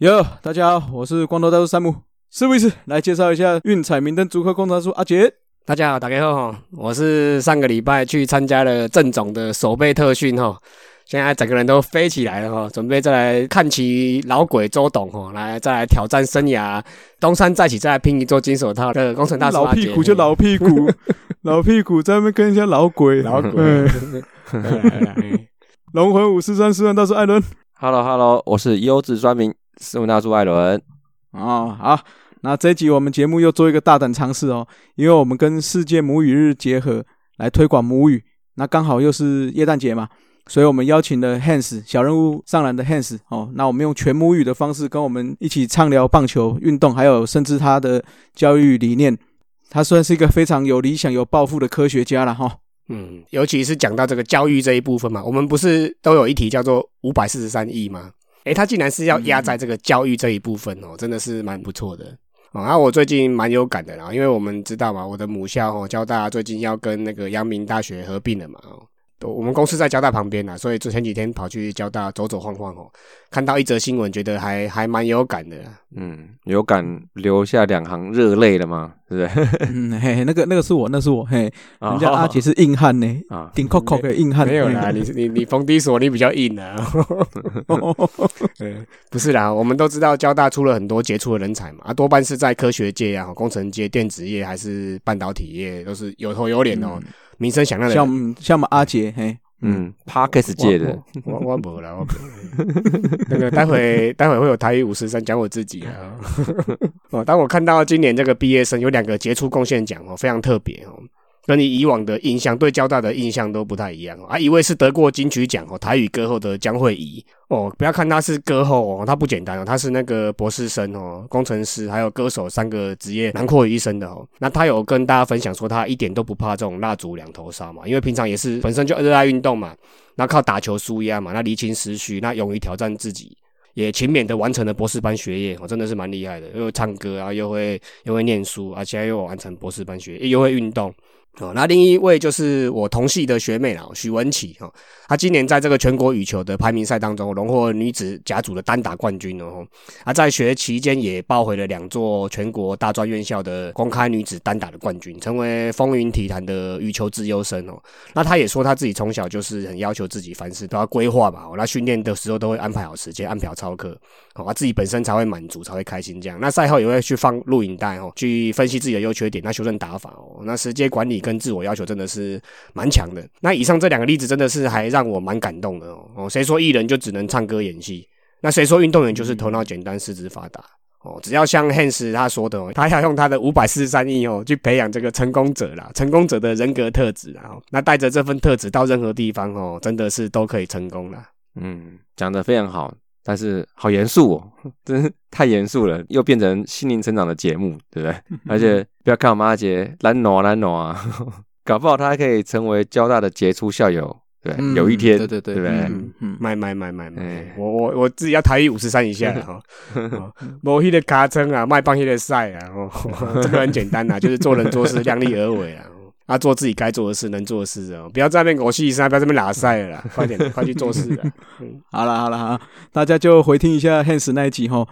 哟，大家好，我是光头大叔山姆，是不宜迟，来介绍一下运彩明灯组合工程叔阿杰。大家好，大家好，我是上个礼拜去参加了郑总的守备特训哈，现在整个人都飞起来了哈，准备再来看齐老鬼周董哈，来再来挑战生涯，东山再起，再来拼一座金手套的工程大叔老屁股就老屁股，老屁股在那边跟人家老鬼，老鬼，龙魂五四三四万大叔艾伦，Hello Hello，我是优质专名。四文大叔艾伦，哦好，那这一集我们节目又做一个大胆尝试哦，因为我们跟世界母语日结合来推广母语，那刚好又是耶诞节嘛，所以我们邀请了 Hans 小人物上篮的 Hans 哦，那我们用全母语的方式跟我们一起畅聊棒球运动，还有甚至他的教育理念，他算是一个非常有理想、有抱负的科学家了哈。嗯，尤其是讲到这个教育这一部分嘛，我们不是都有一题叫做五百四十三亿吗？哎，他竟然是要压在这个教育这一部分哦，真的是蛮不错的哦。那我最近蛮有感的啦，因为我们知道嘛，我的母校哦，交大最近要跟那个阳明大学合并了嘛哦。我们公司在交大旁边呐，所以就前几天跑去交大走走晃晃哦，看到一则新闻，觉得还还蛮有感的。嗯，有感留下两行热泪了吗？是不是？嗯，嘿，那个那个是我，那是我，嘿，人家阿杰是硬汉呢，啊，顶扣扣的硬汉。没有啦，你你你冯迪索，你比较硬啊。不是啦，我们都知道交大出了很多杰出的人才嘛，啊，多半是在科学界啊、工程界、电子业还是半导体业，都是有头有脸哦。名声响亮的，像像我们阿杰，嘿，嗯，Parkes 界的，我我不了，我 那个待会待会会有台语五十三讲我自己啊。哦，当我看到今年这个毕业生有两个杰出贡献奖哦，非常特别哦。跟你以往的印象对交大的印象都不太一样啊！一位是得过金曲奖哦，台语歌后的江惠仪哦，不要看他是歌后哦，他不简单哦，他是那个博士生哦，工程师还有歌手三个职业囊括于一身的哦。那他有跟大家分享说，他一点都不怕这种蜡烛两头烧嘛，因为平常也是本身就热爱运动嘛，那靠打球舒压嘛，那离情思绪，那勇于挑战自己，也勤勉的完成了博士班学业哦，真的是蛮厉害的，又唱歌啊，又会又会念书，而且又完成博士班学业，又会运动。哦，那另一位就是我同系的学妹啦，许文琪哦，她今年在这个全国羽球的排名赛当中荣获女子甲组的单打冠军哦，啊，在学期间也抱回了两座全国大专院校的公开女子单打的冠军，成为风云体坛的羽球资优生哦。那她也说，她自己从小就是很要求自己，凡事都要规划嘛，哦那训练的时候都会安排好时间，按表操课，哦，自己本身才会满足，才会开心这样。那赛后也会去放录影带哦，去分析自己的优缺点，那修正打法哦，那时间管理。跟自我要求真的是蛮强的。那以上这两个例子真的是还让我蛮感动的哦。哦，谁说艺人就只能唱歌演戏？那谁说运动员就是头脑简单四肢发达？哦，只要像 Hans 他说的哦，他要用他的五百四十三亿哦去培养这个成功者啦，成功者的人格特质啊。那带着这份特质到任何地方哦，真的是都可以成功啦。嗯，讲的非常好。但是好严肃哦，真是太严肃了，又变成心灵成长的节目，对不对？而且不要看我们阿杰懒挪懒挪啊，搞不好他还可以成为交大的杰出校友，对，有一天，对对对，对不对？买买买买买，我我我自己要台语五十三以下哈，某一的卡称啊，卖棒一的赛啊，这个很简单呐，就是做人做事量力而为啊。啊，做自己该做的事，能做的事哦，不要在那边狗屁声，不要在那边拉塞了，快点，快去做事了。嗯，好了好了哈，大家就回听一下 Hans 那一集哈，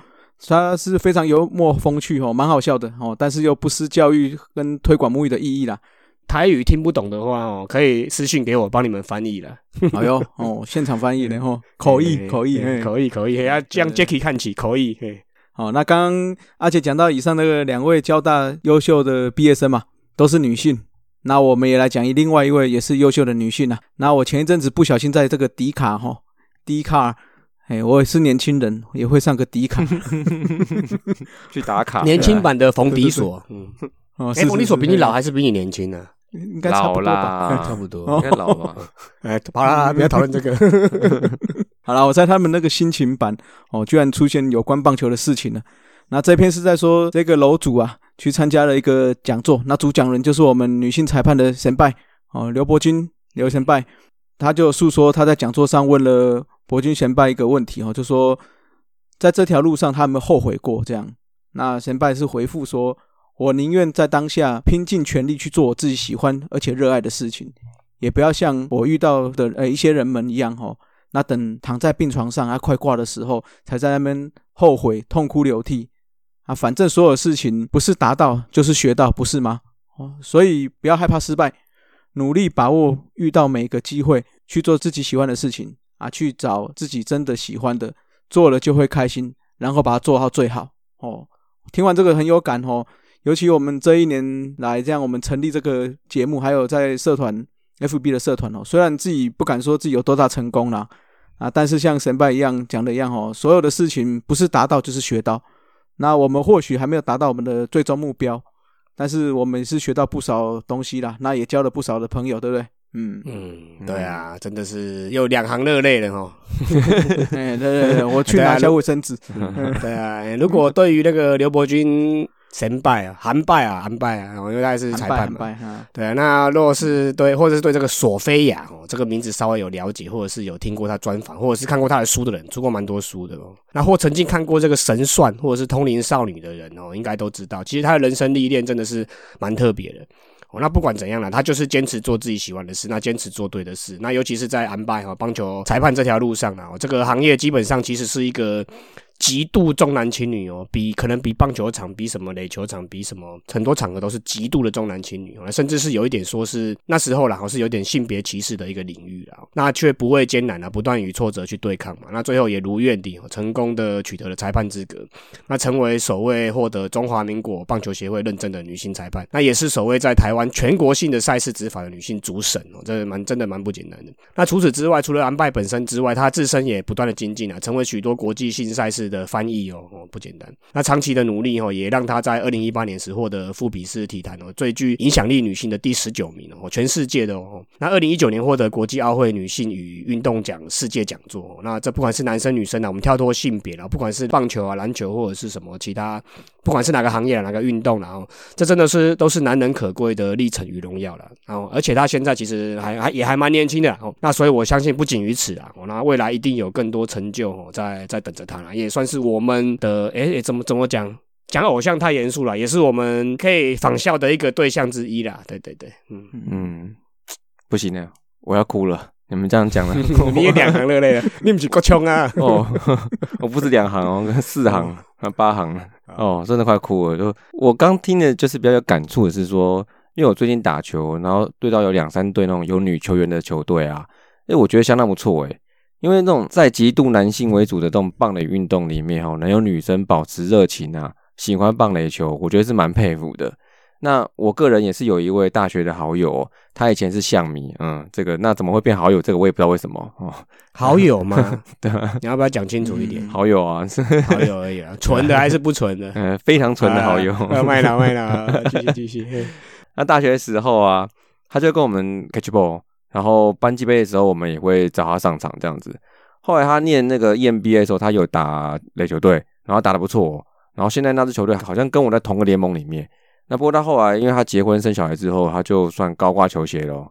他是非常幽默风趣哦，蛮好笑的哦，但是又不失教育跟推广沐浴的意义啦。台语听不懂的话哦，可以私信给我，帮你们翻译了。哎呦哦，现场翻译然后口译口译，可以可以，要向 Jacky 看齐，口译。好，那刚刚阿姐讲到以上那个两位交大优秀的毕业生嘛，都是女性。那我们也来讲一另外一位也是优秀的女性啊。那我前一阵子不小心在这个迪卡哈迪卡，哎，我也是年轻人，也会上个迪卡 去打卡。年轻版的冯迪索，嗯，哎，冯迪索比你老还是比你年轻呢？应该差不多吧，差不多，应该老吧。哎，好了，不要讨论这个。好了，我在他们那个心情版哦，居然出现有关棒球的事情了。那这篇是在说这个楼主啊。去参加了一个讲座，那主讲人就是我们女性裁判的神拜哦，刘伯君刘神拜，他就诉说他在讲座上问了伯君神拜一个问题哦，就说在这条路上他有没有后悔过？这样，那神拜是回复说：我宁愿在当下拼尽全力去做我自己喜欢而且热爱的事情，也不要像我遇到的呃一些人们一样哦，那等躺在病床上啊快挂的时候，才在那边后悔痛哭流涕啊。反正所有事情不是达到就是学到，不是吗？哦，所以不要害怕失败，努力把握遇到每一个机会，去做自己喜欢的事情啊，去找自己真的喜欢的，做了就会开心，然后把它做到最好哦。听完这个很有感哦，尤其我们这一年来这样，我们成立这个节目，还有在社团 FB 的社团哦，虽然自己不敢说自己有多大成功啦，啊，但是像神拜一样讲的一样哦，所有的事情不是达到就是学到，那我们或许还没有达到我们的最终目标。但是我们是学到不少东西啦，那也交了不少的朋友，对不对？嗯嗯，对啊，真的是又两行热泪了哦。对对对，我去拿小卫生纸。对啊，如果对于那个刘伯君。神拜啊，韩拜啊，韩拜啊，因为他是裁判嘛。对啊，那如果是对，或者是对这个索菲亚哦，这个名字稍微有了解，或者是有听过他专访，或者是看过他的书的人，出过蛮多书的哦。那或曾经看过这个神算或者是通灵少女的人哦，应该都知道，其实他的人生历练真的是蛮特别的哦。那不管怎样了，他就是坚持做自己喜欢的事，那坚持做对的事。那尤其是在安拜哈棒球裁判这条路上啊，这个行业基本上其实是一个。极度重男轻女哦，比可能比棒球场、比什么垒球场、比什么很多场合都是极度的重男轻女哦，甚至是有一点说是那时候然后是有点性别歧视的一个领域啊，那却不畏艰难啊，不断与挫折去对抗嘛，那最后也如愿地成功的取得了裁判资格，那成为首位获得中华民国棒球协会认证的女性裁判，那也是首位在台湾全国性的赛事执法的女性主审哦，这蛮真的蛮不简单的。那除此之外，除了安拜本身之外，她自身也不断的精进啊，成为许多国际性赛事。的翻译哦哦不简单，那长期的努力哦，也让他在二零一八年时获得富比斯体坛哦最具影响力女性的第十九名哦，全世界的哦。那二零一九年获得国际奥会女性与运动奖世界讲座，那这不管是男生女生啊，我们跳脱性别了，不管是棒球啊、篮球或者是什么其他，不管是哪个行业哪个运动然后这真的是都是难能可贵的历程与荣耀了。然后而且他现在其实还还也还蛮年轻的哦，那所以我相信不仅于此啊，那未来一定有更多成就哦在在等着他了，也算。是我们的哎，怎么怎么讲？讲偶像太严肃了，也是我们可以仿效的一个对象之一啦。对对对，嗯嗯，不行了，我要哭了。你们这样讲了，你也两行热泪了，你不是够穷啊？哦，我不是两行哦，四行啊，八行哦，真的快哭了。就我刚听的，就是比较有感触的是说，因为我最近打球，然后对到有两三队那种有女球员的球队啊，哎，我觉得相当不错哎。因为那种在极度男性为主的这种棒垒运动里面，哈，能有女生保持热情啊，喜欢棒垒球，我觉得是蛮佩服的。那我个人也是有一位大学的好友，他以前是象迷，嗯，这个那怎么会变好友？这个我也不知道为什么哦。好友吗？对，你要不要讲清楚一点？好友啊，好友而已啊，纯的还是不纯的？嗯，非常纯的好友。卖了 卖了，继续继续。那大学时候啊，他就跟我们 catch ball。然后班级杯的时候，我们也会找他上场这样子。后来他念那个 EMBA 的时候，他有打垒球队，然后打得不错。然后现在那支球队好像跟我在同个联盟里面。那不过他后来，因为他结婚生小孩之后，他就算高挂球鞋了。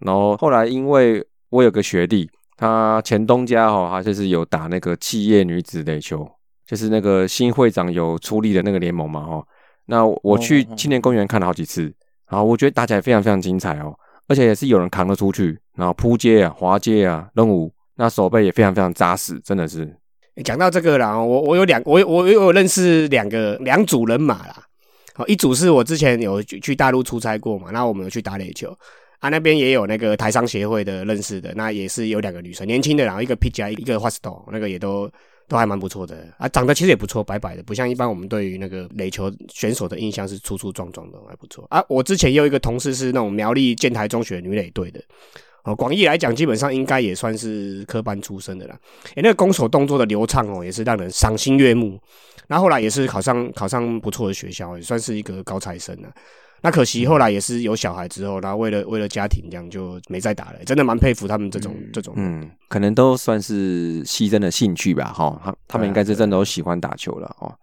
然后后来，因为我有个学弟，他前东家哈，他就是有打那个企业女子垒球，就是那个新会长有出力的那个联盟嘛哈。那我去青年公园看了好几次，然后我觉得打起来非常非常精彩哦。而且也是有人扛得出去，然后扑街啊、滑街啊、扔舞，那手背也非常非常扎实，真的是。讲到这个啦，我我有两，我我有认识两个两组人马啦。好，一组是我之前有去大陆出差过嘛，那我们有去打垒球啊，那边也有那个台商协会的认识的，那也是有两个女生，年轻的，然后一个 P J 一个 h o s t e 那个也都。都还蛮不错的啊，长得其实也不错，白白的，不像一般我们对于那个垒球选手的印象是粗粗壮壮的，还不错啊。我之前有一个同事是那种苗栗建台中学女垒队的，哦，广义来讲，基本上应该也算是科班出身的啦。诶，那个攻守动作的流畅哦，也是让人赏心悦目。那后来也是考上考上不错的学校，也算是一个高材生了。那可惜后来也是有小孩之后，然后为了为了家庭这样就没再打了。真的蛮佩服他们这种这种，嗯，可能都算是牺牲了兴趣吧，哈，他他们应该是真的都喜欢打球了，哦。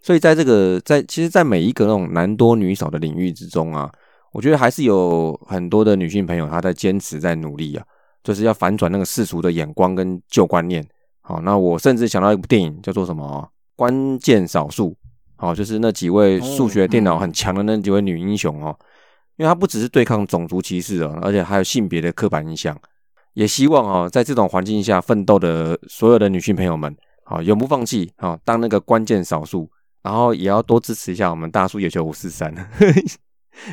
所以在这个在其实，在每一个那种男多女少的领域之中啊，我觉得还是有很多的女性朋友她在坚持在努力啊，就是要反转那个世俗的眼光跟旧观念。好，那我甚至想到一部电影叫做什么《关键少数》。好，就是那几位数学电脑很强的那几位女英雄哦，因为她不只是对抗种族歧视哦，而且还有性别的刻板印象，也希望哦，在这种环境下奋斗的所有的女性朋友们，好永不放弃，好当那个关键少数，然后也要多支持一下我们大叔野球五四三，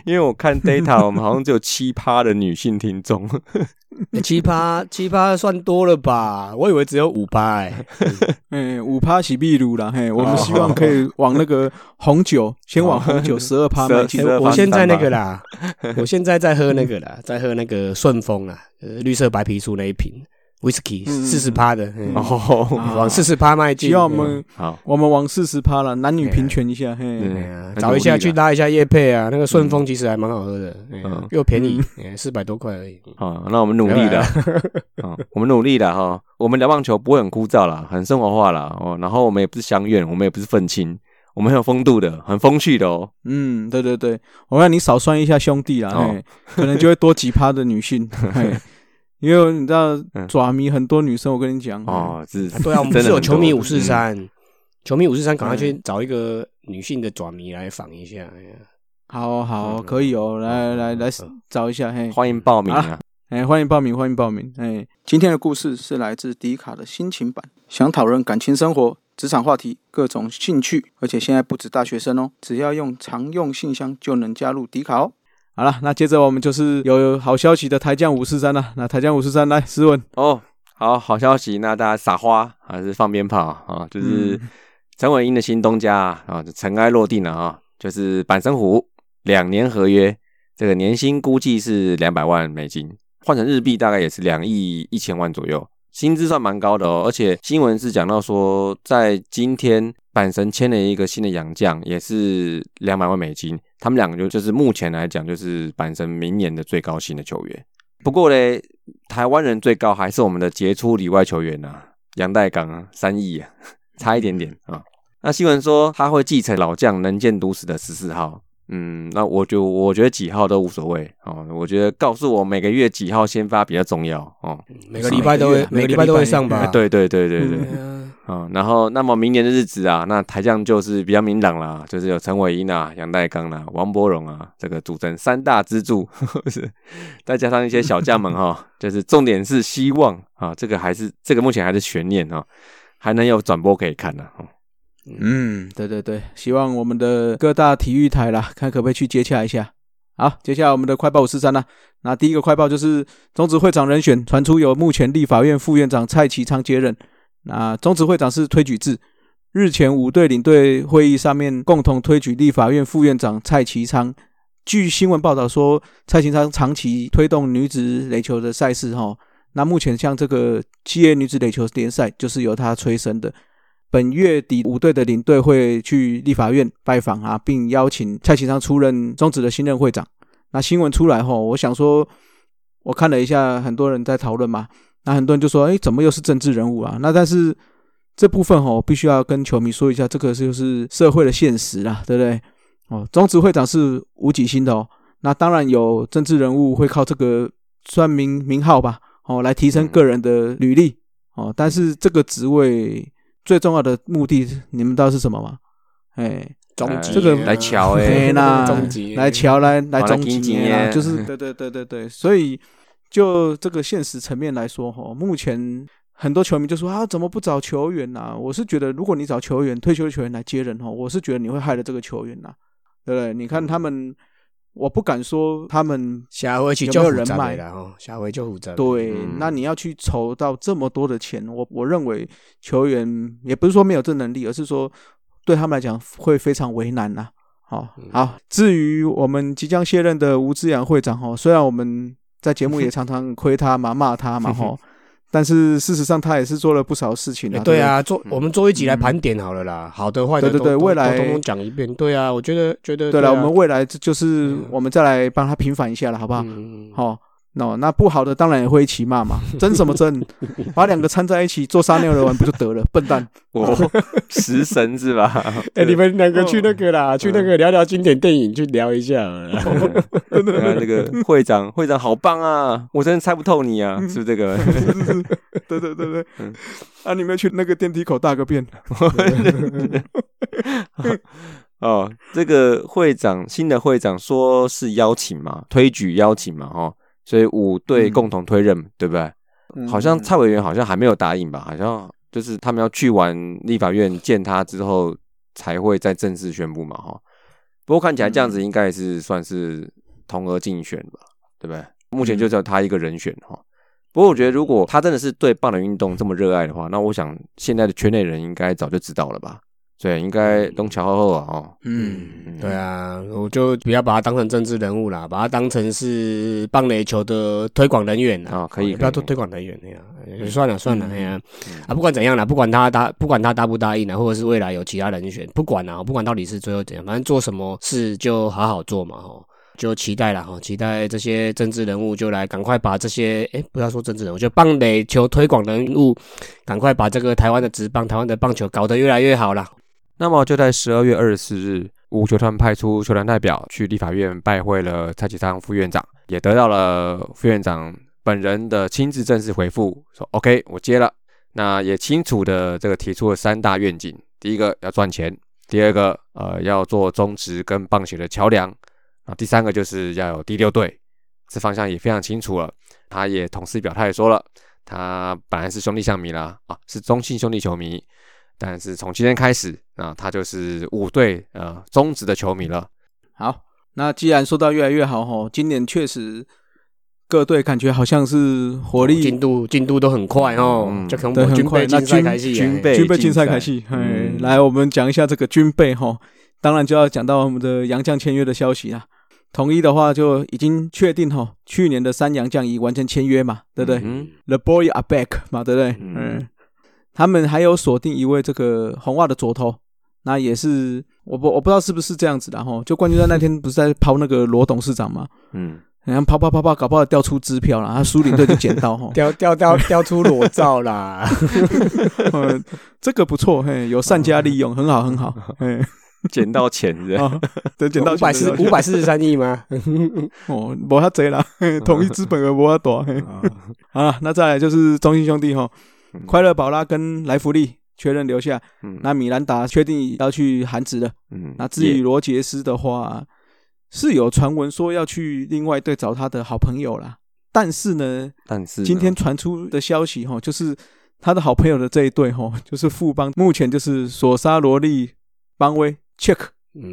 因为我看 data，我们好像只有七趴的女性听众，七趴七趴算多了吧？我以为只有五趴哎。哎，五趴起秘鲁了，嘿，我们希望可以往那个红酒，先往红酒十二趴迈进。12%我现在那个啦，我现在在喝那个啦，在喝那个顺丰啊，呃，绿色白皮书那一瓶 whisky 嗯四十趴的，嗯。哦，往四十趴迈进。希望我们好，我们往四十趴了，男女平权一下，嘿，找一下去拉一下叶配啊，那个顺丰其实还蛮好喝的，嗯。又便宜，四百多块而已。好，那我们努力的，啊，我们努力的哈。我们聊棒球不会很枯燥啦，很生活化啦哦。然后我们也不是相愿，我们也不是愤青，我们很有风度的，很风趣的哦。嗯，对对对，我让你少算一下兄弟啦，哦，可能就会多几趴的女性，嘿，因为你知道嗯爪迷很多女生，我跟你讲，哦，是，对啊，我们是有球迷五四嗯三，球迷五四三，赶快去找一个女性的爪迷来访一下。好好嗯可以哦，来来来嗯找一下，嘿，欢迎报名啊！哎，欢迎报名，欢迎报名。哎，今天的故事是来自迪卡的心情版，想讨论感情生活、职场话题、各种兴趣，而且现在不止大学生哦，只要用常用信箱就能加入迪卡哦。好了，那接着我们就是有好消息的台将五四三了。那台将五四三来，斯文，哦，好好消息，那大家撒花还是放鞭炮啊？就是嗯陈伟英的新东家啊，啊尘埃落定了啊，就是板神虎两年合约，这个年薪估计是两百万美金，换成日币大概也是两亿一千万左右，薪资算蛮高的哦。而且新闻是讲到说，在今天板神签了一个新的洋将，也是两百万美金，他们两个就就是目前来讲就是板神明年的最高薪的球员。不过嘞，台湾人最高还是我们的杰出里外球员呐、杨代刚啊，三亿啊，差一点点啊。那新闻说他会继承老将能见毒死的十四号，嗯，那我就我觉得几号都无所谓哦。我觉得告诉我每个月几号先发比较重要哦。每个礼拜都会，每个礼拜都会上每吧？哎对对对对对，对啊，啊、然后那么明年的日子啊，那台将就是比较明朗啦，就是有陈伟英啊、杨代刚啦、王柏荣啊，这个组成三大支柱，是再加上一些小将们哈、就是重点是希望啊，这个还是这个目前还是悬念哈、还能有转播可以看呢、哦嗯，对对对，希望我们的各大体育台啦，看可不可以去接洽一下。好，接下来我们的快报五四三啦。那第一个快报就是中职会长人选传出由目前立法院副院长蔡其昌接任。那中职会长是推举制，日前五队领队会议上面共同推举立法院副院长蔡其昌。据新闻报道说，蔡其昌长期推动女子垒球的赛事哈。那目前像这个七业女子垒球联赛就是由他催生的。本月底五队的领队会去立法院拜访啊，并邀请蔡其昌出任中职的新任会长。那新闻出来后，我想说，我看了一下，很多人在讨论嘛，那很多人就说，哎，怎么又是政治人物啊？那但是这部分哦，必须要跟球迷说一下，这个就是社会的现实啦，对不对？哦，中职会长是无几星的哦，那当然有政治人物会靠这个算名名号吧，哦，来提升个人的履历哦，但是这个职位。最重要的目的，你们知道是什么吗？哎，终极这个来瞧哎、终极来瞧来来终极来经济啦，就是对对对对对，所以就这个现实层面来说，哈，目前很多球迷就说啊，怎么不找球员呐、我是觉得，如果你找球员退休的球员来接人哈，我是觉得你会害了这个球员呐、对不对？你看他们，我不敢说他们下回去有就人脉了哦，下回就负责。对，嗯。那你要去筹到这么多的钱，我我认为球员也不是说没有这能力，而是说对他们来讲会非常为难呐、好、嗯。好，至于我们即将卸任的吴志阳会长哈，虽然我们在节目也常常亏他嘛、骂他嘛哈，但是事实上他也是做了不少事情啊。不哎对啊，做嗯我们做一集来盘点好了啦，好的坏的对对对未来通通讲一遍。对啊，我觉得觉得对了，啊我们未来就就是嗯我们再来帮他平反一下了，好不好？嗯好、那那不好的当然也会一起骂嘛，争什么争？把两个掺在一起做撒尿的玩不就得了？笨蛋！我 食神是吧？哎，你们两个去那个哦啦，去那个聊聊经典电影，去聊一下好了啦。你看那个会长，会长好棒啊！我真的猜不透你啊，是不是这个？是是是，对对对对嗯。啊，你们去那个电梯口大个便？哦，这个会长新的会长说是邀请嘛，推举邀请嘛，哦，所以五队嗯共同推任，对不对？好像蔡委员好像还没有答应吧？好像就是他们要去完立法院见他之后，才会再正式宣布嘛，哈。不过看起来这样子应该也是算是同额竞选吧，对不对？目前就只有他一个人选哈。不过我觉得，如果他真的是对棒的运动这么热爱的话，那我想现在的圈内人应该早就知道了吧？对，应该东桥后啊，哦，嗯，对啊，我就不要把他当成政治人物啦，把他当成是棒垒球的推广人员啊，可以，不要做推广人员那样，算了算了，哎呀，啊，不管怎样啦，不管他答，不管他答不答应啦，或者是未来有其他人选，不管啊，不管到底是最后怎样，反正做什么事就好好做嘛，哈。就期待了哈，期待这些政治人物就来赶快把这些哎，不要说政治人物，就棒垒球推广人物，赶快把这个台湾的职棒、台湾的棒球搞得越来越好了。那么就在十二月二十四日，五球团派出球团代表去立法院拜会了蔡启昌副院长，也得到了副院长本人的亲自正式回复，说 OK，我接了。那也清楚的这个提出了三大愿景：第一个要赚钱，第二个呃要做中职跟棒球的桥梁。啊，第三个就是要有第六队，这方向也非常清楚了。他也同时表态说了，他本来是兄弟象迷啦，啊，是中信兄弟球迷，但是从今天开始啊，他就是五队呃中职的球迷了。好，那既然说到越来越好吼，今年确实各队感觉好像是活力进度进度都很快哦，就可能军备竞赛开戏，军备军备竞赛开戏。哎，来，我们讲一下这个军备哈，当然就要讲到我们的杨将签约的消息啦。统一的话就已经确定哈，去年的三洋将已完成签约嘛，对不对？The boy are back 嘛，对不对？嗯，他们还有锁定一位这个红袜的左投，那也是我不我不知道是不是这样子的哈。就冠军赛那天不是在抛那个罗董事长嘛，嗯，然后抛抛抛抛，搞不好掉出支票了，他输领队就捡到哈，掉掉掉掉出裸照啦，嗯，这个不错，嘿，有善加利用，很好很好，嘿。捡到钱的，对，捡到五百四五百四十三亿吗？哦，没他贼了，统一资本额没他多。啊，那再来就是中信兄弟哈，快乐宝拉跟莱弗利确认留下，那米兰达确定要去韩职了。嗯，那至于罗杰斯的话，是有传闻说要去另外队找他的好朋友啦。但是呢，但是今天传出的消息哈，就是他的好朋友的这一队哈，就是富邦，目前就是索沙罗利邦威。check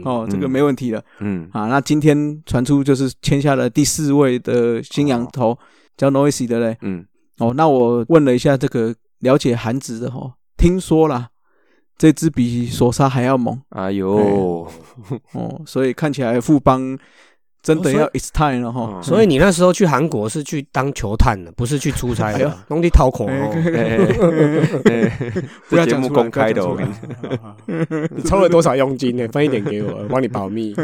哦，这个没问题了。嗯啊，那今天传出就是签下了第四位的新羊头，叫 Noisy 的嘞。嗯哦，那我问了一下这个了解韩子的哈，听说啦，这支比索沙还要猛。哎呦哦，所以看起来富邦。真的要 it's time 了哈，所以你那时候去韩国是去当球探的，不是去出差的，弄地掏空哦。不要节目公开的，我跟你你抽了多少佣金呢？分一点给我，帮你保密。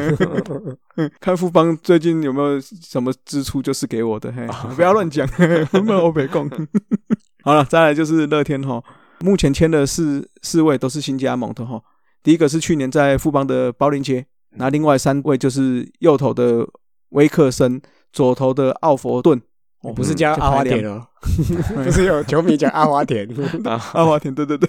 看富邦最近有没有什么支出，就是给我的，嘿，不要乱讲，我们欧北共。好了，再来就是乐天哈，目前签的四四位都是新加盟的哈，第一个是去年在富邦的包林杰。那另外三位就是右头的威克森，左头的奥佛顿，不是叫阿华田哦，不是有球迷讲阿华田，阿华田，对对对。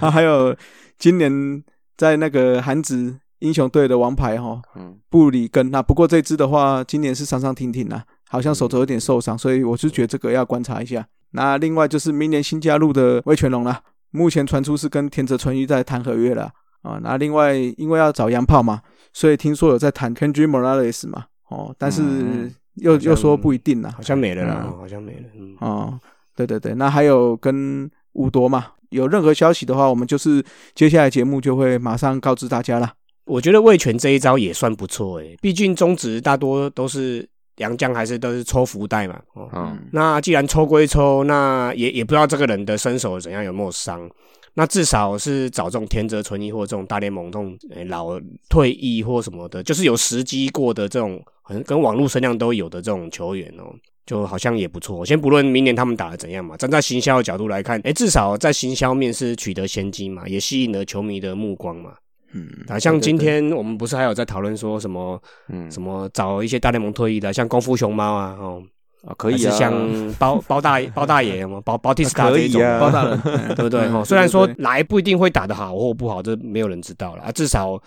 啊，还有今年在那个韩职英雄队的王牌哈，布里根。那不过这支的话，今年是伤伤停停啊，好像手肘有点受伤，所以我是觉得这个要观察一下。那另外就是明年新加入的魏全龙了，目前传出是跟田泽纯一在谈合约了。啊，那另外因为要找洋炮嘛，所以听说有在谈 Kendrick Morales 嘛，哦，但是又又说不一定啦，好像没了啦，好像没了。哦，对对对，那还有跟五夺嘛，有任何消息的话，我们就是接下来节目就会马上告知大家啦。我觉得魏权这一招也算不错诶，毕竟中职大多都是洋将，还是都是抽福袋嘛。哦，那既然抽归抽，那也也不知道这个人的身手怎样，有没有伤。那至少是找这种田泽纯一或这种大联盟这种老退役或什么的，就是有时机过的这种，好像跟网络声量都有的这种球员哦，就好像也不错。先不论明年他们打的怎样嘛，站在行销的角度来看，哎，至少在行销面是取得先机嘛，也吸引了球迷的目光嘛。嗯，啊，像今天我们不是还有在讨论说什么，嗯，什么找一些大联盟退役的，像功夫熊猫啊，哦。啊，可以啊，像包包大 包大爷嘛，包包蒂斯塔这种包大人，对不对？哦，虽然说来不一定会打得好或不好，这没有人知道了啊。至少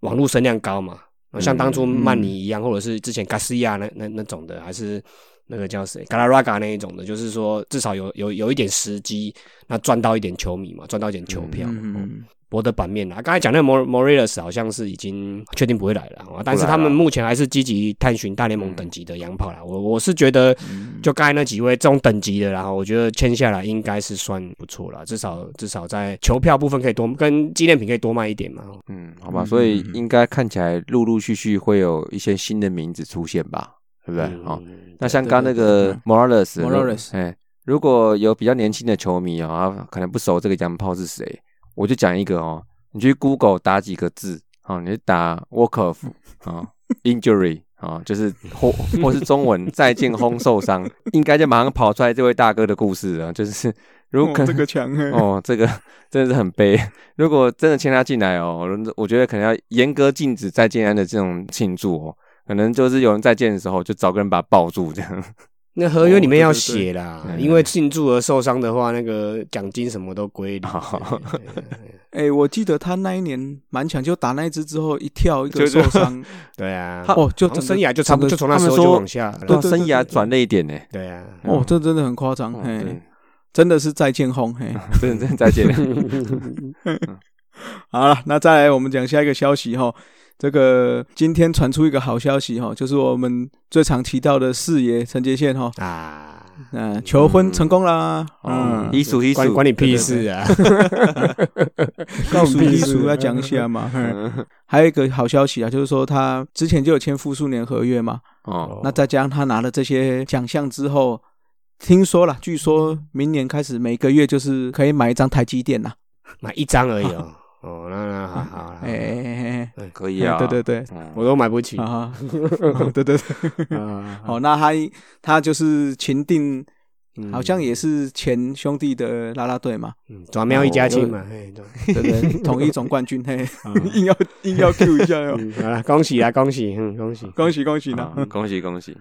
网络声量高嘛，像当初曼尼一样，或者是之前卡西亚那那那种的，还是那个叫谁 g a l a r a g a 那一种的，就是说至少有有有一点时机，那赚到一点球迷嘛，赚到一点球票。嗯哦嗯博的版面啊，刚才讲那个 Mor Morales 好像是已经确定不会来了，哦但是他们目前还是积极探寻大联盟等级的洋炮啦。我我是觉得，就刚才那几位这种等级的，然后我觉得签下来应该是算不错了，至少至少在球票部分可以多跟纪念品可以多卖一点嘛。嗯，好吧，嗯所以应该看起来陆陆续续会有一些新的名字出现吧，对不对？好、嗯那像刚那对个 Morales，Morales，哎，如果有比较年轻的球迷啊、啊可能不熟这个洋炮是谁，我就讲一个哦，你去 Google 打几个字啊、你就打 walk off 啊、injury 啊、就是或或是中文再见轰受伤，应该就马上跑出来这位大哥的故事啊，就是如果这个强嘿哦，这个真的是很悲。如果真的签他进来哦，我觉得可能要严格禁止再见安的这种庆祝哦，可能就是有人再见的时候，就找个人把他抱住这样。那合约里面要哦对对对写啦，嗯 因为庆祝而受伤的话，那个奖金什么都归零。好对对对哎，我记得他那一年蛮强，就打那一支之后一跳一个受伤，对啊，他哦，就生涯就差不多，就从那时候就往下了。对生涯转了一点呢。对啊，哦，这真的很夸张，哦嘿，真的是再见轰，嘿。真的真的再见。好了，那再来我们讲下一个消息哈。这个今天传出一个好消息哈，就是我们最常提到的四爷陈杰宪哈，啊，嗯，求婚成功啦，哦嗯，艺术艺术，关关你屁事啊！艺 术艺术啊要讲一下嘛。嗯。还有一个好消息啊，就是说他之前就有签复数年合约嘛，哦，那再加上他拿了这些奖项之后，听说了，据说明年开始每个月就是可以买一张台积电呐。买一张而已哦。哦，那那好好啦哎哎哎可以啊。哎，对对对，嗯我都买不起。啊，对对对。啊哦，那他他就是秦定，嗯好像也是前兄弟的啦啦队嘛，嗯转喵一家亲嘛。嘿对对？统一总冠军，嘿，啊硬要硬要 Q 一下哟，嗯好了，恭喜啊，恭喜，嗯，恭喜。恭喜恭喜呢！好恭喜恭喜。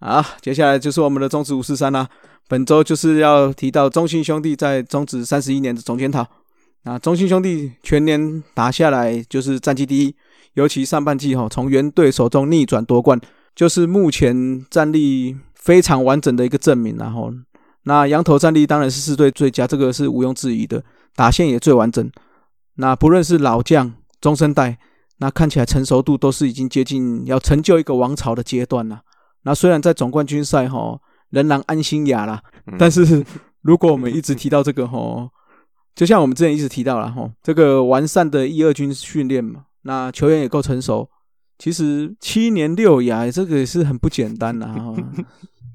好，接下来就是我们的中职五四三啦。本周就是要提到中信兄弟在中职三十一年的总检讨。那中信兄弟全年打下来就是战绩第一，尤其上半季哈，从原队手中逆转夺冠，就是目前战力非常完整的一个证明。然后，那羊头战力当然是四队最佳，这个是毋庸置疑的，打线也最完整。那不论是老将、中生代，那看起来成熟度都是已经接近要成就一个王朝的阶段了。那虽然在总冠军赛哈仍然安心雅啦，嗯但是如果我们一直提到这个哈，就像我们之前一直提到了哈，这个完善的一二军训练嘛，那球员也够成熟。其实七年六亚这个也是很不简单呐、哈。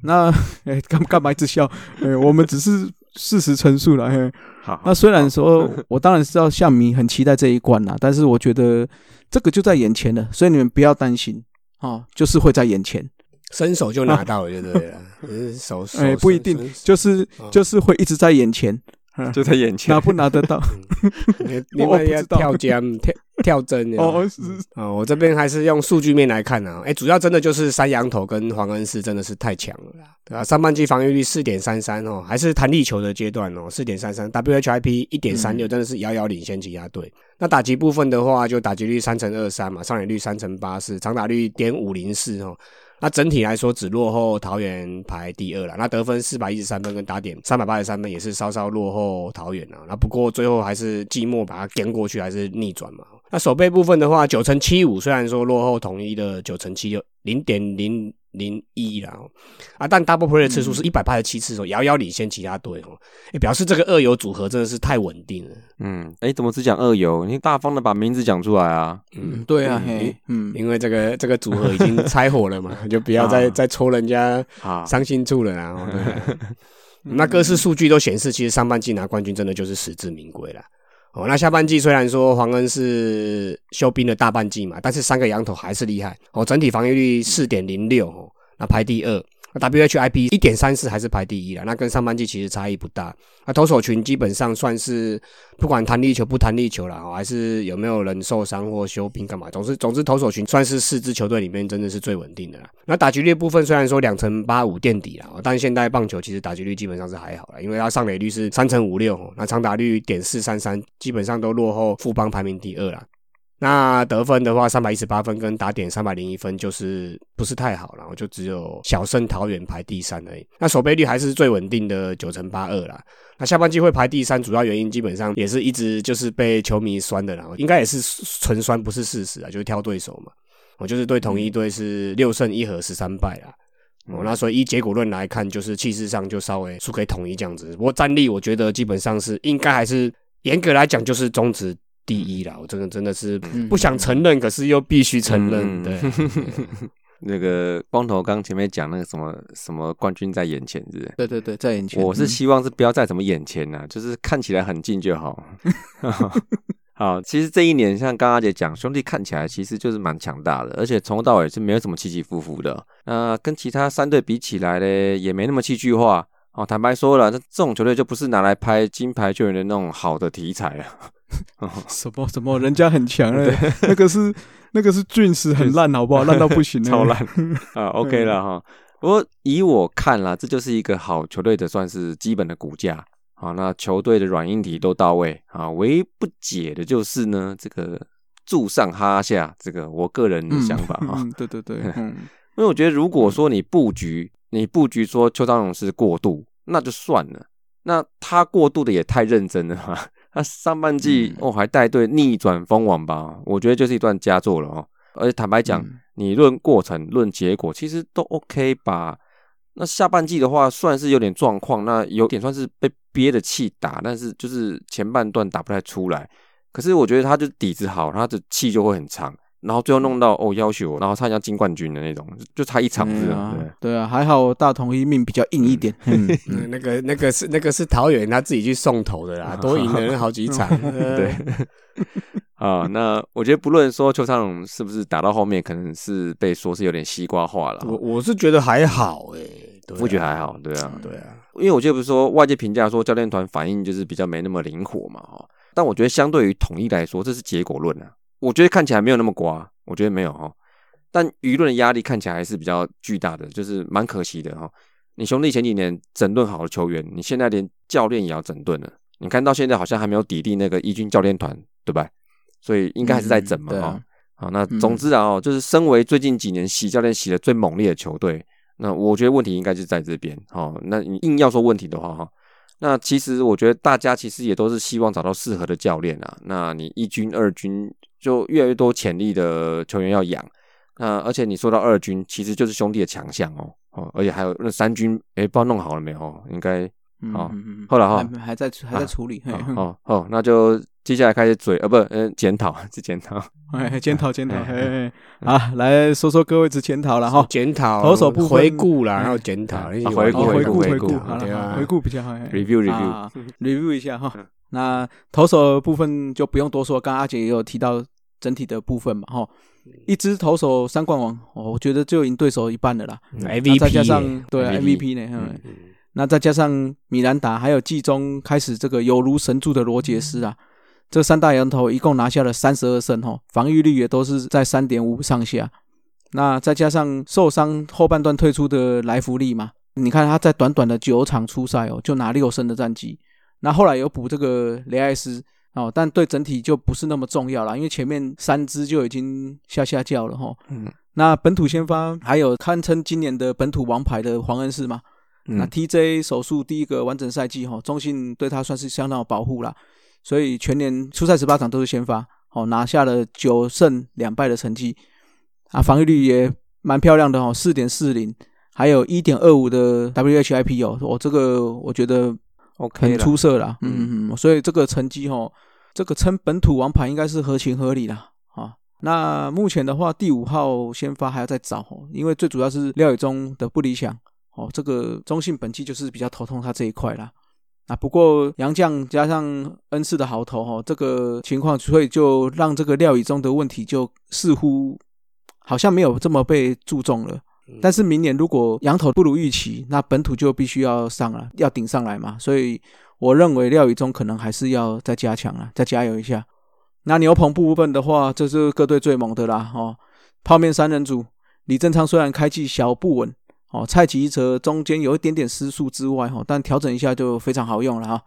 那 哎干干嘛一直笑？哎，我们只是事实陈述了。嘿好，那虽然说 我当然知道向迷很期待这一关啦，但是我觉得这个就在眼前了，所以你们不要担心哦，就是会在眼前。伸手就拿到了，就对了。只是手手哎，不一定，就是哦就是会一直在眼前，就在眼前。拿。不拿得到？你们要跳江跳跳针的哦，是啊、我这边还是用数据面来看啊，哎，主要真的就是山羊头跟黄恩师真的是太强了啦，对啊，上半季防御率四点三三哦，还是弹力球的阶段哦，四点三三，WHIP 一点三六，真的是遥遥领先其他队。那打击部分的话，就打击率三乘二三嘛，上垒率三乘八四，长打率点五零四哦。那整体来说，只落后桃园排第二了。那得分四百一十三分跟打点三百八十三分，也是稍稍落后桃园啊。那不过最后还是寂寞把它跟过去，还是逆转嘛。那守备部分的话，九乘七五，虽然说落后统一的九乘七六零点零零一啦，哦啊，但 double play 的次数是一百八十七次哦，遥遥领先其他队哦。也表示这个二游组合真的是太稳定了。嗯，哎，怎么只讲二游？你大方的把名字讲出来啊！嗯，对啊，嗯嘿，嗯，因为这个这个组合已经拆伙了嘛，就不要再、啊再戳人家好，伤心处了啦。哦对啊 那各式数据都显示，其实上半季拿冠军真的就是实至名归啦。哦，那下半季虽然说黄恩是休兵的大半季嘛，但是三个羊头还是厉害哦，整体防御率四点零六哦，那排第二。那 WHIP 一点三四还是排第一啦，那跟上半季其实差异不大。那投手群基本上算是不管弹力球不弹力球啦，哦还是有没有人受伤或休兵干嘛，总之总之投手群算是四支球队里面真的是最稳定的啦。那打击率部分虽然说两成八五垫底啦，哦但现代棒球其实打击率基本上是还好啦，因为它上垒率是三成五六，那长打率点四三三，基本上都落后富邦排名第二啦。那得分的话，三百一十八分跟打点三百零一分，就是不是太好，然后就只有小胜桃园排第三而已。那守备率还是最稳定的九成八二啦。那下半季会排第三，主要原因基本上也是一直就是被球迷酸的，然后应该也是纯酸，不是事实啊，就是挑对手嘛。我就是对同一队是六胜一和十三败啦。哦，那所以依结果论来看，就是气势上就稍微输给统一这样子。不过战力，我觉得基本上是应该还是严格来讲就是中职。第一啦，我这个真的是不想承认，可是又必须承认。对，那个光头刚前面讲那个什么什么冠军在眼前，是不是？对对对，在眼前。我是希望是不要在什么眼前呐，就是看起来很近就好。好，其实这一年像刚阿姐讲，兄弟看起来其实就是蛮强大的，而且从头到尾是没有什么起起伏伏的。那跟其他三队比起来呢，也没那么戏剧化。哦，坦白说了，这这种球队就不是拿来拍金牌球员的那种好的题材啊。什么什么，人家很强嘞，那个是那个是俊石很烂，好不好？烂到不行，超烂啊！OK 了哈。不过以我看啦，这就是一个好球队的算是基本的骨架啊。那球队的软硬体都到位啊，唯一不解的就是呢，这个住上哈下，这个我个人的想法啊。对对对，因为我觉得如果说你布局，你布局说邱章勇是过度，那就算了。那他过度的也太认真了哈。那上半季哦还带队逆转封王吧，我觉得就是一段佳作了哦。而且坦白讲，你论过程、论结果，其实都 OK 吧。那下半季的话，算是有点状况，那有点算是被憋的气打，但是就是前半段打不太出来。可是我觉得他就底子好，他的气就会很长。然后最后弄到哦要求，然后差一下金冠军的那种，就差一场子啊。对啊，还好大同一命比较硬一点。嗯，那个那个是那个是桃园他自己去送头的啦，多赢了人好几场。对。啊，那我觉得不论说邱昌荣是不是打到后面，可能是被说是有点西瓜化了。我我是觉得还好哎，我觉得还好。对啊，对啊，因为我觉得不是说外界评价说教练团反应就是比较没那么灵活嘛哈。但我觉得相对于统一来说，这是结果论啊。我觉得看起来没有那么瓜，我觉得没有哈，但舆论的压力看起来还是比较巨大的，就是蛮可惜的哈。你兄弟前几年整顿好的球员，你现在连教练也要整顿了。你看到现在好像还没有抵定那个一军教练团，对吧？所以应该还是在整嘛哈。好，那总之啊，哦就是身为最近几年洗教练洗的最猛烈的球队，那我觉得问题应该就在这边。哈，那你硬要说问题的话哈。那其实我觉得大家其实也都是希望找到适合的教练啊。那你一军、二军就越来越多潜力的球员要养。那而且你说到二军，其实就是兄弟的强项哦哦，而且还有那三军，哎，不知道弄好了没有？应该哦，后来哈还在还在处理。哦哦，那就接下来开始嘴呃不嗯检讨 是检讨，哎检讨检讨，啊 来说说各位之检讨了哈，检讨投手部回顾了，然后检讨回顾回顾回顾对啊，回顾比较好，review review review 一下哈。那投手部分就不用多说，刚刚阿杰也有提到整体的部分嘛哈。一支投手三冠王，我觉得就赢对手一半的啦。MVP 再加上对 MVP 呢，那再加上米兰达还有季中开始这个有如神助的罗杰斯啊。这三大羊头一共拿下了三十二胜，哈，防御率也都是在三点五上下。那再加上受伤后半段退出的莱弗利嘛，你看他在短短的九场出赛哦，就拿六胜的战绩。那后来有补这个雷艾斯哦，但对整体就不是那么重要了，因为前面三支就已经下下叫了哈。嗯。那本土先发还有堪称今年的本土王牌的黄恩士嘛？那 TJ 手术第一个完整赛季哈，中信对他算是相当有保护了。所以全年初赛十八场都是先发，哦，拿下了九胜两败的成绩，啊，防御率也蛮漂亮的哦，四点四零，还有一点二五的 WHIP 哦，我这个我觉得 OK 很出色啦，嗯嗯，所以这个成绩哦，这个称本土王牌应该是合情合理的啊。那目前的话，第五号先发还要再找哦，因为最主要是廖宇中的不理想哦，这个中信本季就是比较头痛他这一块啦。啊，不过杨将加上恩赐的好投哦，这个情况所以就让这个廖以中的问题就似乎好像没有这么被注重了。但是明年如果羊头不如预期，那本土就必须要上了，要顶上来嘛。所以我认为廖宇中可能还是要再加强了，再加油一下。那牛棚部分的话，这是各队最猛的啦哦。泡面三人组，李正昌虽然开季小不稳。哦，蔡奇哲中间有一点点失速之外，哈，但调整一下就非常好用了哈。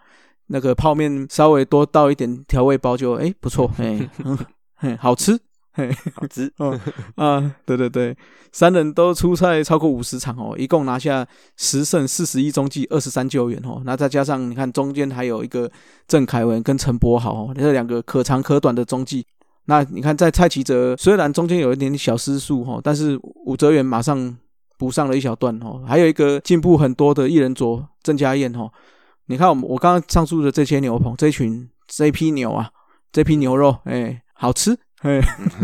那个泡面稍微多倒一点调味包就哎不错，哎 嘿，好吃，嘿，好吃，哦啊，对对对，三人都出赛超过五十场哦，一共拿下十胜四十一中计二十三救援哦，那再加上你看中间还有一个郑凯文跟陈柏豪哦，这两个可长可短的中计。那你看在蔡奇哲虽然中间有一点小失速哈，但是武哲元马上补上了一小段哦，还有一个进步很多的艺人左郑家燕哈，你看我们我刚刚上述的这些牛棚，这群这批牛啊，这批牛肉，哎，好吃，哎，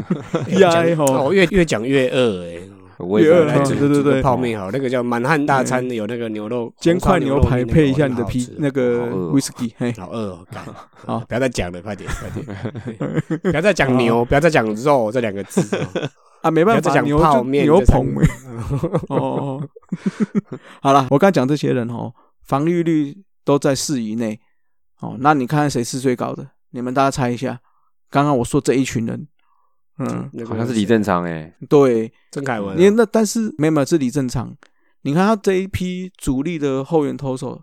呀讲吼哦，越越讲越饿哎。我也越饿来煮哦对对对煮个泡面好，那个叫满汉大餐，有那个牛肉煎块牛排配一下你的皮啤，那个 whisky，嘿，好饿哦，好。不要再讲了，快点快点，不要再讲牛，不要再讲肉这两个字。哦，啊，没办法，不要再讲牛泡面牛棚。哦。好了，我刚才讲这些人哦，防御率都在四以内。哦。那你看看谁是最高的？你们大家猜一下。刚刚我说这一群人，嗯，那个好像是李正常哎，对，郑凯文啊，你那但是没有没有是李正常。你看他这一批主力的后援投手，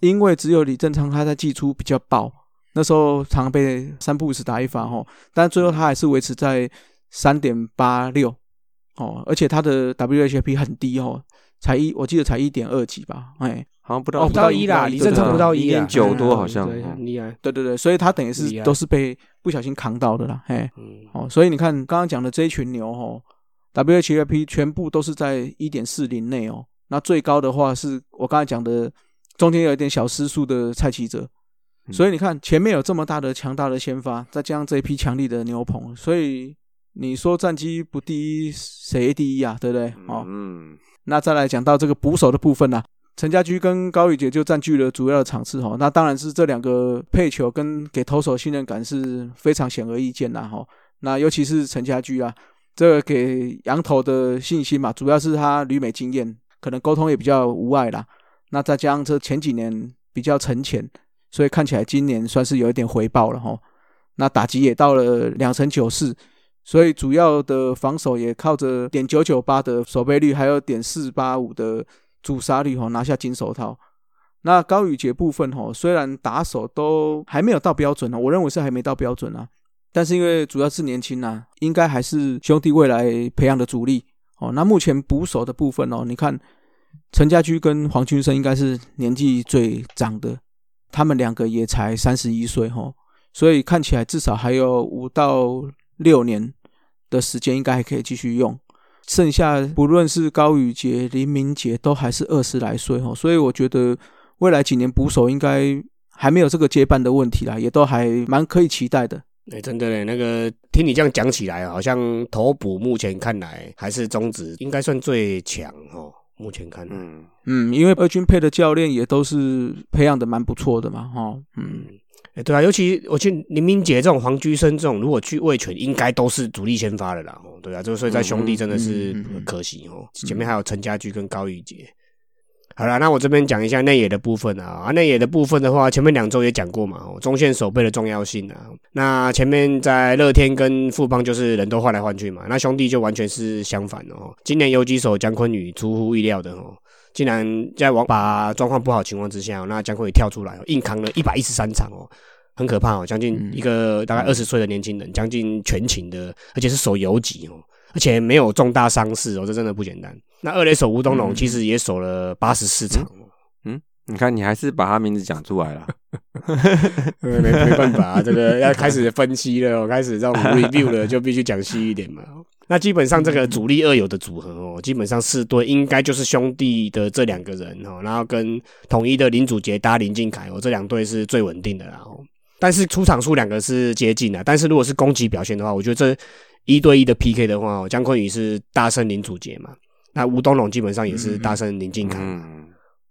因为只有李正昌他在季初比较爆，那时候常被三不五时打一发吼，但最后他还是维持在三点八六哦，而且他的 WHP 很低哦，才一我记得才一点二几吧，哎，好像不到哦不到一啦，不到一李正昌不到一啊，1.9多好像对哦很厉害，对对对，所以他等于是都是被不小心扛到的啦，嘿，嗯，哦，所以你看刚刚讲的这一群牛哦，WHP 全部都是在一点四零内哦。那最高的话是我刚才讲的，中间有一点小失速的蔡奇哲。嗯所以你看前面有这么大的强大的先发，再加上这一批强力的牛棚，所以你说战绩不第一，谁第一啊？对不对？哦，嗯，那再来讲到这个捕手的部分啦、陈家驹跟高宇杰就占据了主要的场次哈。那当然是这两个配球跟给投手信任感是非常显而易见啦哈。那尤其是陈家驹啊，这个给羊头的信心嘛，主要是他旅美经验，可能沟通也比较无碍啦。那再加上这前几年比较沉潜，所以看起来今年算是有一点回报了哈。那打击也到了两成九四，所以主要的防守也靠着点九九八的守备率，还有点四八五的主杀率哈，拿下金手套。那高宇杰部分哈，虽然打手都还没有到标准啊，我认为是还没到标准啊，但是因为主要是年轻啊，应该还是兄弟未来培养的主力哦。那目前捕手的部分哦，你看陈家驹跟黄军生应该是年纪最长的，他们两个也才三十一岁哈，所以看起来至少还有五到六年的时间，应该还可以继续用。剩下不论是高宇杰、林明杰，都还是二十来岁哈，所以我觉得未来几年捕手应该还没有这个接班的问题啦，也都还蛮可以期待的。哎，真的嘞，那个听你这样讲起来，好像头捕目前看来还是中职应该算最强哦。目前看来，嗯，嗯，因为二军配的教练也都是培养的蛮不错的嘛，哈，嗯，哎，对啊，尤其我去林明杰这种黄居生这种，如果去卫权，应该都是主力先发的啦。哦，对啊，这个所以在兄弟真的是可惜哦。前面还有陈家驹跟高玉杰。好了，那我这边讲一下内野的部分啊。啊，内野的部分的话，前面两周也讲过嘛，哦，中线守备的重要性啊。那前面在乐天跟富邦就是人都换来换去嘛，那兄弟就完全是相反哦。今年游击手姜昆宇出乎意料的哦，竟然在王把状况不好情况之下，那姜昆宇跳出来，硬扛了一百一十三场哦。很可怕哦，将近一个大概二十岁的年轻人，将近全勤的，而且是手游级哦，而且没有重大伤势哦，这真的不简单。那二垒手吴东龙其实也守了八十四场嗯，你看你还是把他名字讲出来了，没没没办法、啊，这个要开始分析了，我开始这种 review 了，就必须讲细一点嘛。那基本上这个主力二游的组合哦，基本上四队应该就是兄弟的这两个人哦，然后跟统一的林祖杰搭林敬凯哦，这两队是最稳定的啦哦。但是出场数两个是接近的，但是如果是攻击表现的话，我觉得这一对一的 PK 的话，哦，姜昆宇是大胜林祖杰嘛，那吴东龙基本上也是大胜林敬凯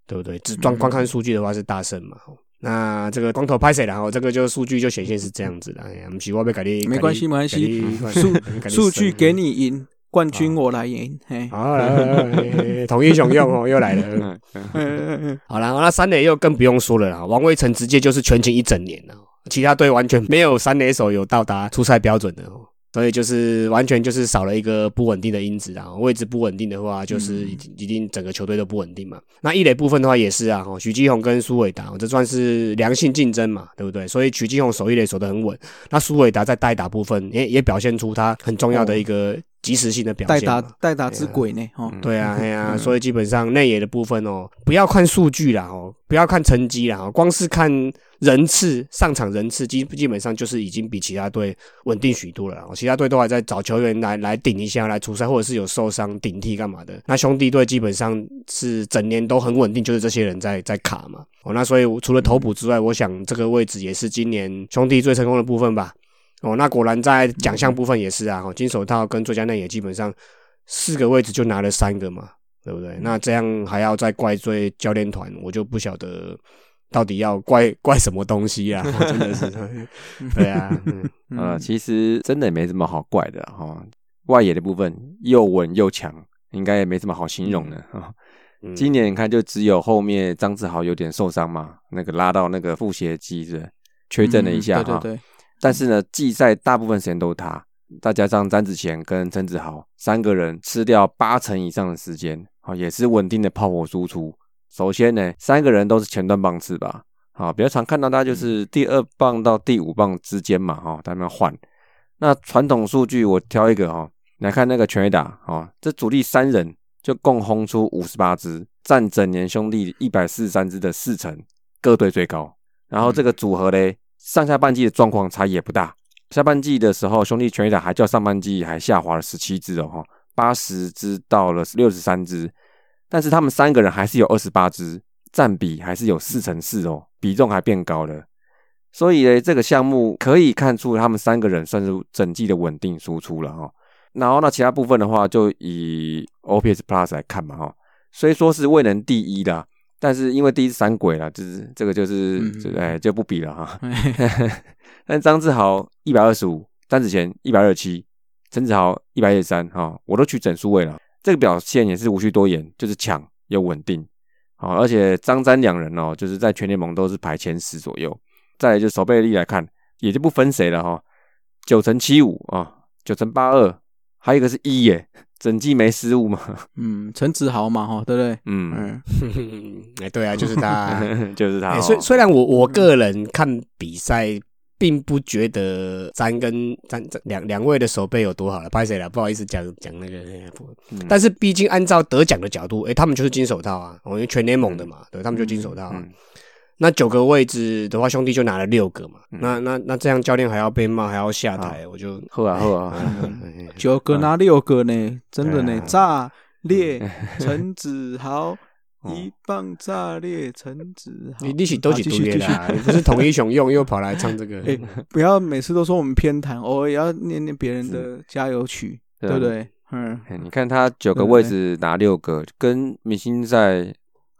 对不对？只光光看数据的话是大胜嘛。那这个光头拍谁然后这个就数据就显现是这样子的。哎呀，不希望被改立，没关系没关系数数数据给你赢，冠军我来赢，嘿，好，来来来来统一雄用哦，又来了。好了，那三垒又更不用说了啦。王威成直接就是全勤一整年了，其他队完全没有三垒手有到达出赛标准的哦。所以就是完全就是少了一个不稳定的因子啊。位置不稳定的话，就是一一定整个球队都不稳定嘛。那一垒部分的话也是啊，许继宏跟苏伟达，这算是良性竞争嘛，对不对？所以许继宏守一垒守得很稳，那苏伟达在代打部分也也表现出他很重要的一个。及时性的表现，代打代打之鬼呢？哦，对啊，对啊，所以基本上内野的部分哦，不要看数据啦，哦，不要看成绩啦，光是看人次上场人次，基基本上就是已经比其他队稳定许多了。其他队都还在找球员来来顶一下来出赛，或者是有受伤顶替干嘛的。那兄弟队基本上是整年都很稳定，就是这些人在在卡嘛。哦，那所以除了投补之外，我想这个位置也是今年兄弟最成功的部分吧。哦，那果然在奖项部分也是啊，哦，金手套跟最佳内野基本上四个位置就拿了三个嘛，对不对？那这样还要再怪罪教练团，我就不晓得到底要怪怪什么东西啊！真的是，对啊，呃，其实真的也没什么好怪的哈。外野的部分又稳又强，应该也没什么好形容的哈。今年你看，就只有后面张志豪有点受伤嘛，那个拉到那个腹斜肌是缺阵了一下哈。对对对。但是呢，季赛大部分时间都是他，再加上詹子贤跟陈子豪三个人吃掉八成以上的时间，好，也是稳定的炮火输出。首先呢，三个人都是前段棒次吧，好，比较常看到他就是第二棒到第五棒之间嘛，哈，他们换。那传统数据我挑一个哈，来看那个全垒打，哦，这主力三人就共轰出五十八支，占整年兄弟一百四十三支的四成，各队最高。然后这个组合嘞。上下半季的状况差异也不大。下半季的时候，兄弟全垒打还较上半季还下滑了十七支哦，哈，八十支到了六十三支。但是他们三个人还是有二十八支，占比还是有四成四哦，比重还变高了。所以呢，这个项目可以看出他们三个人算是整季的稳定输出了哈。然后那其他部分的话，就以 OPS Plus 来看嘛哈，虽说是未能第一的。但是因为第一次闪鬼了，就是这个就是哎就不比了哈。但张志豪一百二十五，张子贤一百二十七，陈子豪一百一十三哈，我都取整数位了。这个表现也是无需多言，就是强又稳定。好，而且张詹两人哦，就是在全联盟都是排前十左右。再来就守备力来看，也就不分谁了哈，九乘七五啊，九乘八二，还有一个是一耶。整季没失误嘛？嗯，陈子豪嘛，哈，对不对？嗯嗯，哎，对啊，就是他，就是他。虽虽然我我个人看比赛，并不觉得詹跟詹两两位的手背有多好了，拍谁了？不好意思讲讲那个，但是毕竟按照得奖的角度，哎，他们就是金手套啊，因为全联盟的嘛，对他们就金手套。那九个位置的话，兄弟就拿了六个嘛。那那那这样教练还要被骂，还要下台，我就喝啊喝啊。九个拿六个呢，真的呢。炸裂 陈子豪，一棒炸裂陈子豪。你利息都几多年啦？不是统一雄用又跑来唱这个？不要每次都说我们偏袒，偶尔也要念念别人的加油曲，对不对？嗯。你看他九个位置拿六个，跟明星在。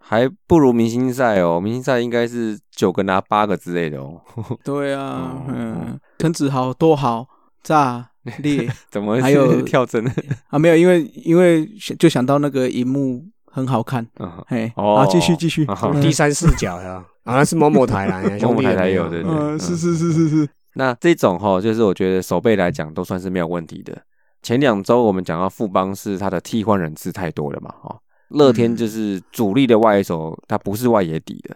还不如明星赛哦，明星赛应该是九个拿八个之类的哦。对啊，嗯，陈子豪多好，炸 裂，怎么还有 跳针啊？没有，因为因为就想到那个荧幕很好看，嘿，啊，继续继续，第三视角呀，啊，是某某台啦，某某台才有的，嗯，是是是是是。那这种哈，就是我觉得手背来讲都算是没有问题的。前两周我们讲到富邦是他的替换人次太多了嘛，哈。乐天就是主力的外野手，他不是外野底的。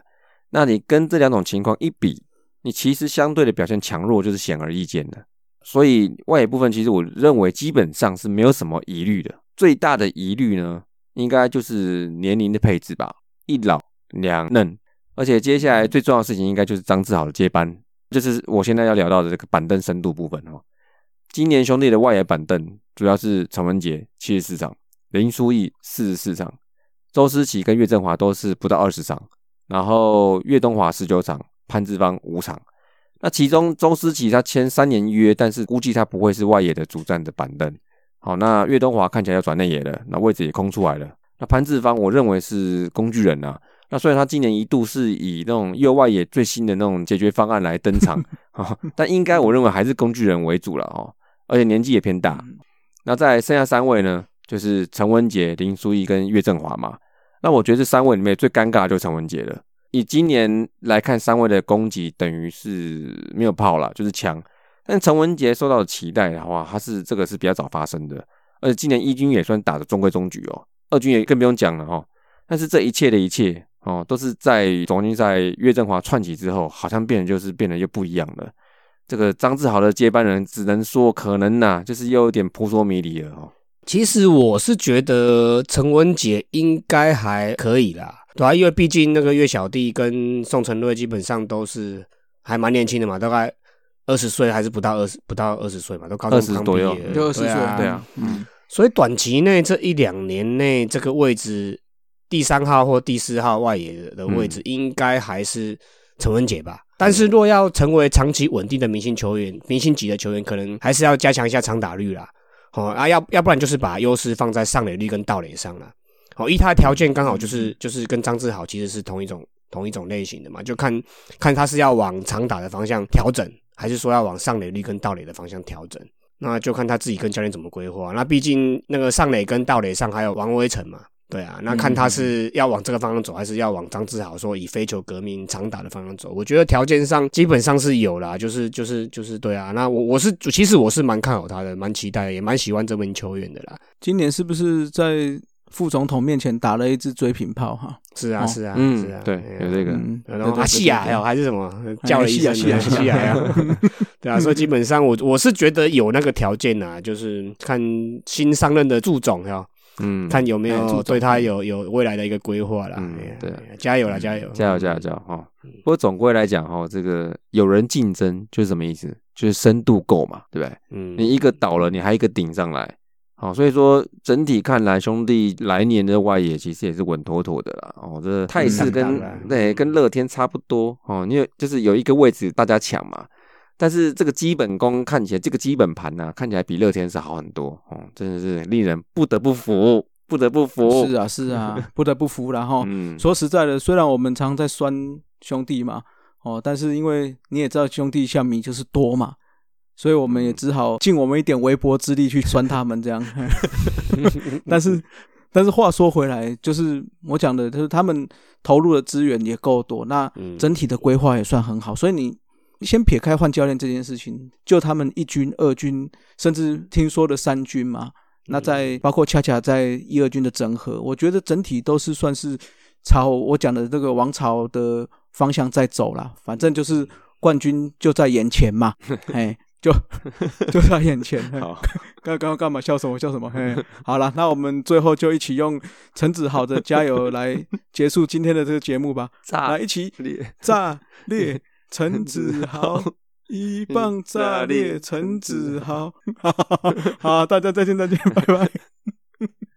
那你跟这两种情况一比，你其实相对的表现强弱就是显而易见的。所以外野部分，其实我认为基本上是没有什么疑虑的。最大的疑虑呢，应该就是年龄的配置吧，一老两嫩。而且接下来最重要的事情，应该就是张志豪的接班，就是我现在要聊到的这个板凳深度部分哦。今年兄弟的外野板凳主要是陈文杰七十四场。林书义四十四场，周思齐跟岳振华都是不到二十场，然后岳东华十九场，潘志芳五场。那其中周思齐他签三年约，但是估计他不会是外野的主战的板凳。好，那岳东华看起来要转内野了，那位置也空出来了。那潘志芳我认为是工具人啊。那虽然他今年一度是以那种右外野最新的那种解决方案来登场，但应该我认为还是工具人为主了哦，而且年纪也偏大。那在剩下三位呢？就是陈文杰、林书义跟岳振华嘛，那我觉得这三位里面最尴尬就是陈文杰了。以今年来看，三位的攻击等于是没有炮了，就是强。但陈文杰受到的期待的话，他是这个是比较早发生的，而且今年一军也算打的中规中矩哦，二军也更不用讲了哈。但是这一切的一切哦，都是在总决赛岳振华串起之后，好像变得就是变得又不一样了。这个张志豪的接班人，只能说可能呐，就是又有点扑朔迷离了哦。其实我是觉得陈文杰应该还可以啦，对啊，因为毕竟那个岳小弟跟宋承瑞基本上都是还蛮年轻的嘛，大概二十岁还是不到二十不到二十岁嘛，都高中20刚左右毕业就二十岁，对啊。对啊，嗯，所以短期内这一两年内，这个位置第三号或第四号外野的位置，应该还是陈文杰吧。但是若要成为长期稳定的明星球员、明星级的球员，可能还是要加强一下长打率啦。哦啊，要要不然就是把优势放在上垒率跟盗垒上了。哦，依他的条件刚好就是就是跟张志豪其实是同一种同一种类型的嘛，就看看他是要往长打的方向调整，还是说要往上垒率跟盗垒的方向调整。那就看他自己跟教练怎么规划。那毕竟那个上垒跟盗垒上还有王威成嘛，对啊，那看他是要往这个方向走，还是要往张志豪说以非球革命长打的方向走。我觉得条件上基本上是有啦，就是就是就是对啊。那我我是其实我是蛮看好他的，蛮期待，也蛮喜欢这名球员的啦。今年是不是在副总统面前打了一支追平炮哈？是啊，哦是啊，嗯是啊，对有这个嗯，然后对对啊西亚对还有还是什么叫了一声西亚西亚西亚呀，对啊，所以基本上我我是觉得有那个条件啊，就是看新上任的祝总哈，嗯，看有没有对他有有未来的一个规划啦。嗯对加油啦，加油，加油加油加油哈！不过总归来讲哈，这个有人竞争就是什么意思？就是深度够嘛，对不对？嗯，你一个倒了，你还一个顶上来，好，所以说整体看来，兄弟来年的外野其实也是稳妥妥的啦。哦，这态势跟、对跟乐天差不多哦，因为就是有一个位置大家抢嘛，但是这个基本功看起来，这个基本盘呢、看起来比乐天是好很多哦，真的是令人不得不服，不得不服。是啊，是啊，不得不服然后嗯，说实在的，虽然我们常在酸兄弟嘛，哦，但是因为你也知道兄弟下迷就是多嘛，所以我们也只好尽我们一点微薄之力去酸他们这样。但是，但是话说回来，就是我讲的，就是他们投入的资源也够多，那嗯整体的规划也算很好，所以你。先撇开换教练这件事情，就他们一军、二军，甚至听说的三军嘛，那在包括恰恰在一二军的整合，我觉得整体都是算是朝我讲的这个王朝的方向在走啦。反正就是冠军就在眼前嘛，哎，就 就在眼前。嘿好，刚刚干嘛笑什么笑什么？嘿，好了，那我们最后就一起用陈子豪的加油来结束今天的这个节目吧。炸来，一起裂炸裂陈子豪，一棒炸裂陈子豪。好，大家再见再见，拜拜。